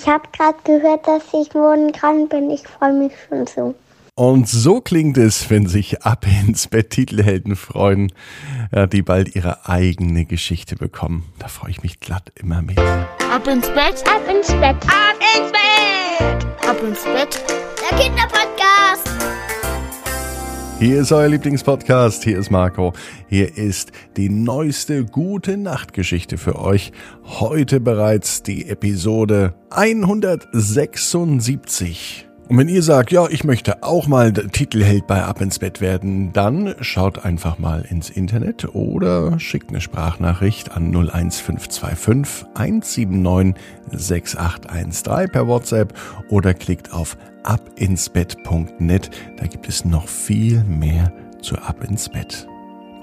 Ich habe gerade gehört, dass ich morgen dran bin. Ich freue mich schon so. Und so klingt es, wenn sich Ab ins Bett Titelhelden freuen, ja, die bald ihre eigene Geschichte bekommen. Da freue ich mich glatt immer mit. Ab ins Bett, Ab ins Bett, ab ins Bett, ab ins Bett, der Kinderpodcast. Hier ist euer Lieblingspodcast, hier ist Marco. Hier ist die neueste gute Nachtgeschichte für euch. Heute bereits die Episode 176. Und wenn ihr sagt, ja, ich möchte auch mal Titelheld bei Ab ins Bett werden, dann schaut einfach mal ins Internet oder schickt eine Sprachnachricht an 01525 179 6813 per WhatsApp oder klickt auf abinsbett.net. Da gibt es noch viel mehr zu Ab ins Bett.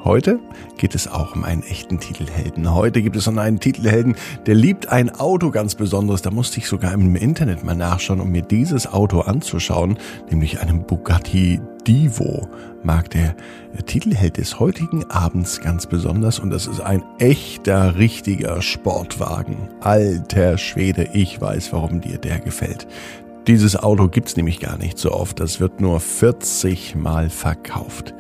Heute geht es auch um einen echten Titelhelden. Heute gibt es noch einen Titelhelden, der liebt ein Auto ganz besonderes. Da musste ich sogar im Internet mal nachschauen, um mir dieses Auto anzuschauen, nämlich einen Bugatti Divo. Mag der Titelheld des heutigen Abends ganz besonders und das ist ein echter, richtiger Sportwagen. Alter Schwede, ich weiß, warum dir der gefällt. Dieses Auto gibt's nämlich gar nicht so oft. Das wird nur 40 Mal verkauft.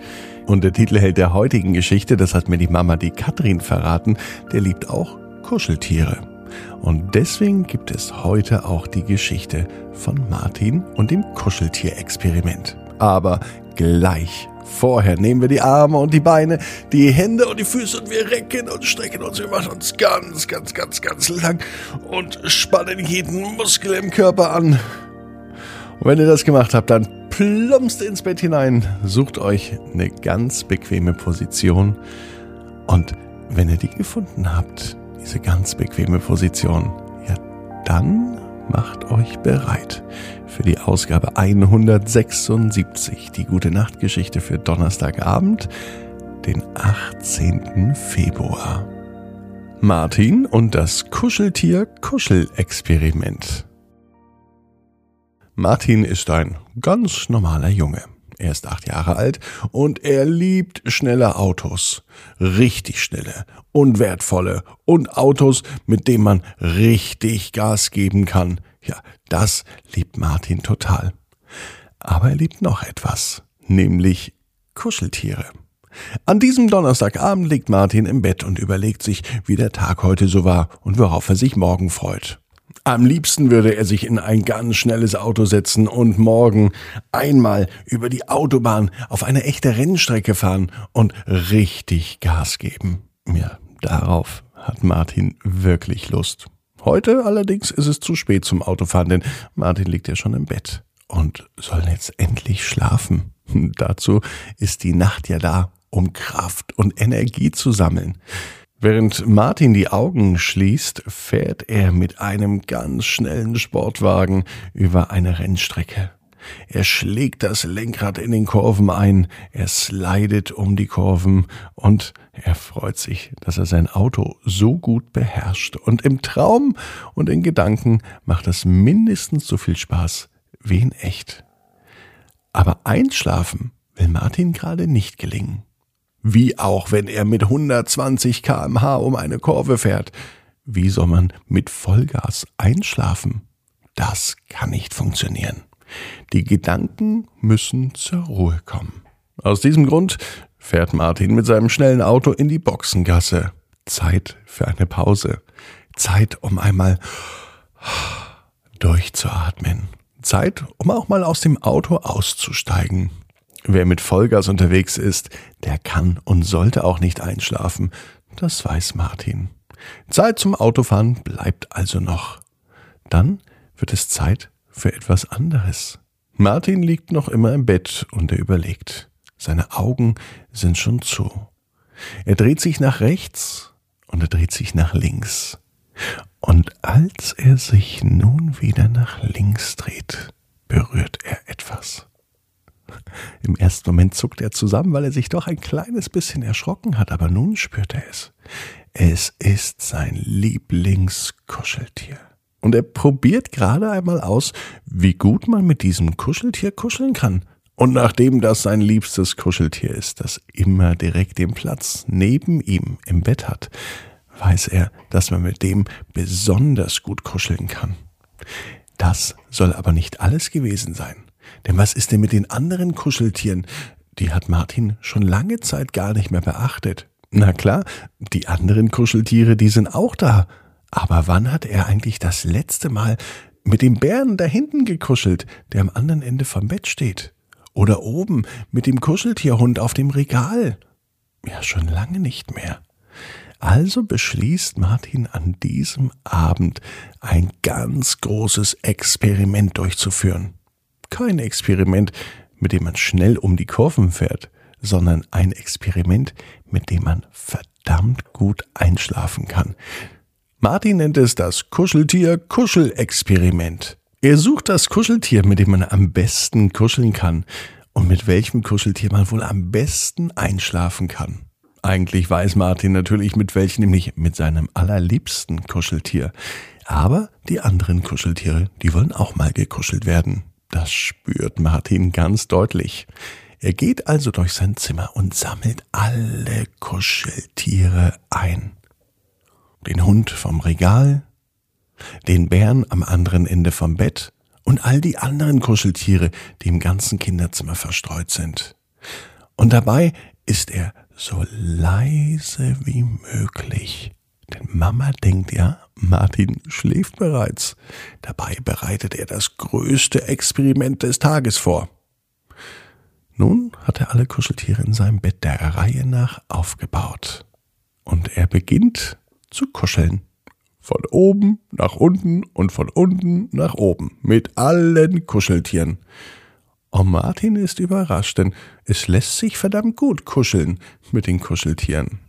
Und der Titelheld der heutigen Geschichte, das hat mir die Mama, die Katrin, verraten, der liebt auch Kuscheltiere. Und deswegen gibt es heute auch die Geschichte von Martin und dem Kuscheltierexperiment. Aber gleich. Vorher nehmen wir die Arme und die Beine, die Hände und die Füße und wir recken und strecken uns. Wir machen uns ganz, ganz, ganz, ganz lang und spannen jeden Muskel im Körper an. Und wenn ihr das gemacht habt, dann plumpst ins Bett hinein, sucht euch eine ganz bequeme Position und wenn ihr die gefunden habt, diese ganz bequeme Position, ja, dann macht euch bereit für die Ausgabe 176, die gute Nachtgeschichte für Donnerstagabend, den 18. Februar. Martin und das Kuscheltier Kuschelexperiment. Martin ist ein ganz normaler Junge. Er ist acht Jahre alt und er liebt schnelle Autos. Richtig schnelle und wertvolle und Autos, mit denen man richtig Gas geben kann. Ja, das liebt Martin total. Aber er liebt noch etwas, nämlich Kuscheltiere. An diesem Donnerstagabend liegt Martin im Bett und überlegt sich, wie der Tag heute so war und worauf er sich morgen freut. Am liebsten würde er sich in ein ganz schnelles Auto setzen und morgen einmal über die Autobahn auf eine echte Rennstrecke fahren und richtig Gas geben. Ja, darauf hat Martin wirklich Lust. Heute allerdings ist es zu spät zum Autofahren, denn Martin liegt ja schon im Bett und soll jetzt endlich schlafen. Dazu ist die Nacht ja da, um Kraft und Energie zu sammeln. Während Martin die Augen schließt, fährt er mit einem ganz schnellen Sportwagen über eine Rennstrecke. Er schlägt das Lenkrad in den Kurven ein, er slidet um die Kurven und er freut sich, dass er sein Auto so gut beherrscht. Und im Traum und in Gedanken macht es mindestens so viel Spaß wie in echt. Aber einschlafen will Martin gerade nicht gelingen. Wie auch, wenn er mit 120 kmh um eine Kurve fährt. Wie soll man mit Vollgas einschlafen? Das kann nicht funktionieren. Die Gedanken müssen zur Ruhe kommen. Aus diesem Grund fährt Martin mit seinem schnellen Auto in die Boxengasse. Zeit für eine Pause. Zeit, um einmal durchzuatmen. Zeit, um auch mal aus dem Auto auszusteigen. Wer mit Vollgas unterwegs ist, der kann und sollte auch nicht einschlafen. Das weiß Martin. Zeit zum Autofahren bleibt also noch. Dann wird es Zeit für etwas anderes. Martin liegt noch immer im Bett und er überlegt. Seine Augen sind schon zu. Er dreht sich nach rechts und er dreht sich nach links. Und als er sich nun wieder nach links dreht, berührt er etwas. Im ersten Moment zuckt er zusammen, weil er sich doch ein kleines bisschen erschrocken hat, aber nun spürt er es. Es ist sein Lieblingskuscheltier. Und er probiert gerade einmal aus, wie gut man mit diesem Kuscheltier kuscheln kann. Und nachdem das sein liebstes Kuscheltier ist, das immer direkt den Platz neben ihm im Bett hat, weiß er, dass man mit dem besonders gut kuscheln kann. Das soll aber nicht alles gewesen sein. Denn was ist denn mit den anderen Kuscheltieren? Die hat Martin schon lange Zeit gar nicht mehr beachtet. Na klar, die anderen Kuscheltiere, die sind auch da. Aber wann hat er eigentlich das letzte Mal mit dem Bären da hinten gekuschelt, der am anderen Ende vom Bett steht? Oder oben mit dem Kuscheltierhund auf dem Regal? Ja, schon lange nicht mehr. Also beschließt Martin an diesem Abend ein ganz großes Experiment durchzuführen. Kein Experiment, mit dem man schnell um die Kurven fährt, sondern ein Experiment, mit dem man verdammt gut einschlafen kann. Martin nennt es das Kuscheltier-Kuschelexperiment. Er sucht das Kuscheltier, mit dem man am besten kuscheln kann und mit welchem Kuscheltier man wohl am besten einschlafen kann. Eigentlich weiß Martin natürlich mit welchem, nämlich mit seinem allerliebsten Kuscheltier. Aber die anderen Kuscheltiere, die wollen auch mal gekuschelt werden. Das spürt Martin ganz deutlich. Er geht also durch sein Zimmer und sammelt alle Kuscheltiere ein. Den Hund vom Regal, den Bären am anderen Ende vom Bett und all die anderen Kuscheltiere, die im ganzen Kinderzimmer verstreut sind. Und dabei ist er so leise wie möglich. Denn Mama denkt ja, Martin schläft bereits. Dabei bereitet er das größte Experiment des Tages vor. Nun hat er alle Kuscheltiere in seinem Bett der Reihe nach aufgebaut. Und er beginnt zu kuscheln. Von oben nach unten und von unten nach oben. Mit allen Kuscheltieren. Oh, Martin ist überrascht, denn es lässt sich verdammt gut kuscheln mit den Kuscheltieren.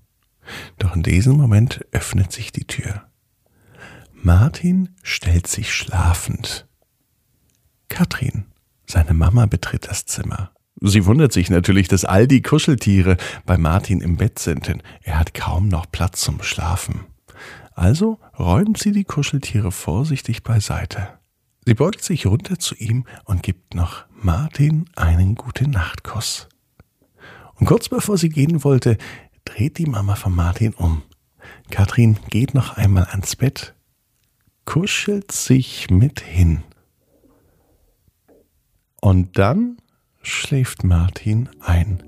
Doch in diesem Moment öffnet sich die Tür. Martin stellt sich schlafend. Katrin, seine Mama, betritt das Zimmer. Sie wundert sich natürlich, dass all die Kuscheltiere bei Martin im Bett sind, denn er hat kaum noch Platz zum Schlafen. Also räumt sie die Kuscheltiere vorsichtig beiseite. Sie beugt sich runter zu ihm und gibt noch Martin einen gute Nachtkuss. Und kurz bevor sie gehen wollte, dreht die Mama von Martin um. Katrin geht noch einmal ans Bett, kuschelt sich mit hin. Und dann schläft Martin ein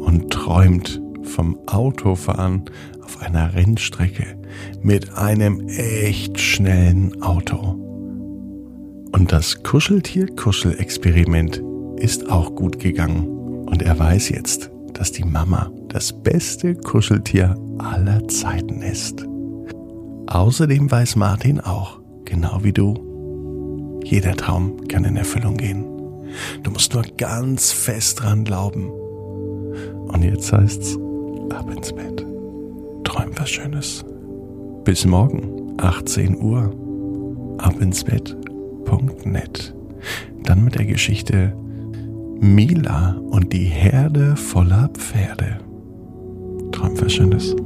und träumt vom Autofahren auf einer Rennstrecke mit einem echt schnellen Auto. Und das Kuscheltier-Kuschel-Experiment ist auch gut gegangen. Und er weiß jetzt, dass die Mama das beste Kuscheltier aller Zeiten ist. Außerdem weiß Martin auch, genau wie du, jeder Traum kann in Erfüllung gehen. Du musst nur ganz fest dran glauben. Und jetzt heißt's, ab ins Bett. Träum was Schönes. Bis morgen, 18 Uhr. Ab ins Bett.net. Dann mit der Geschichte Mila und die Herde voller Pferde. Träum was Schönes.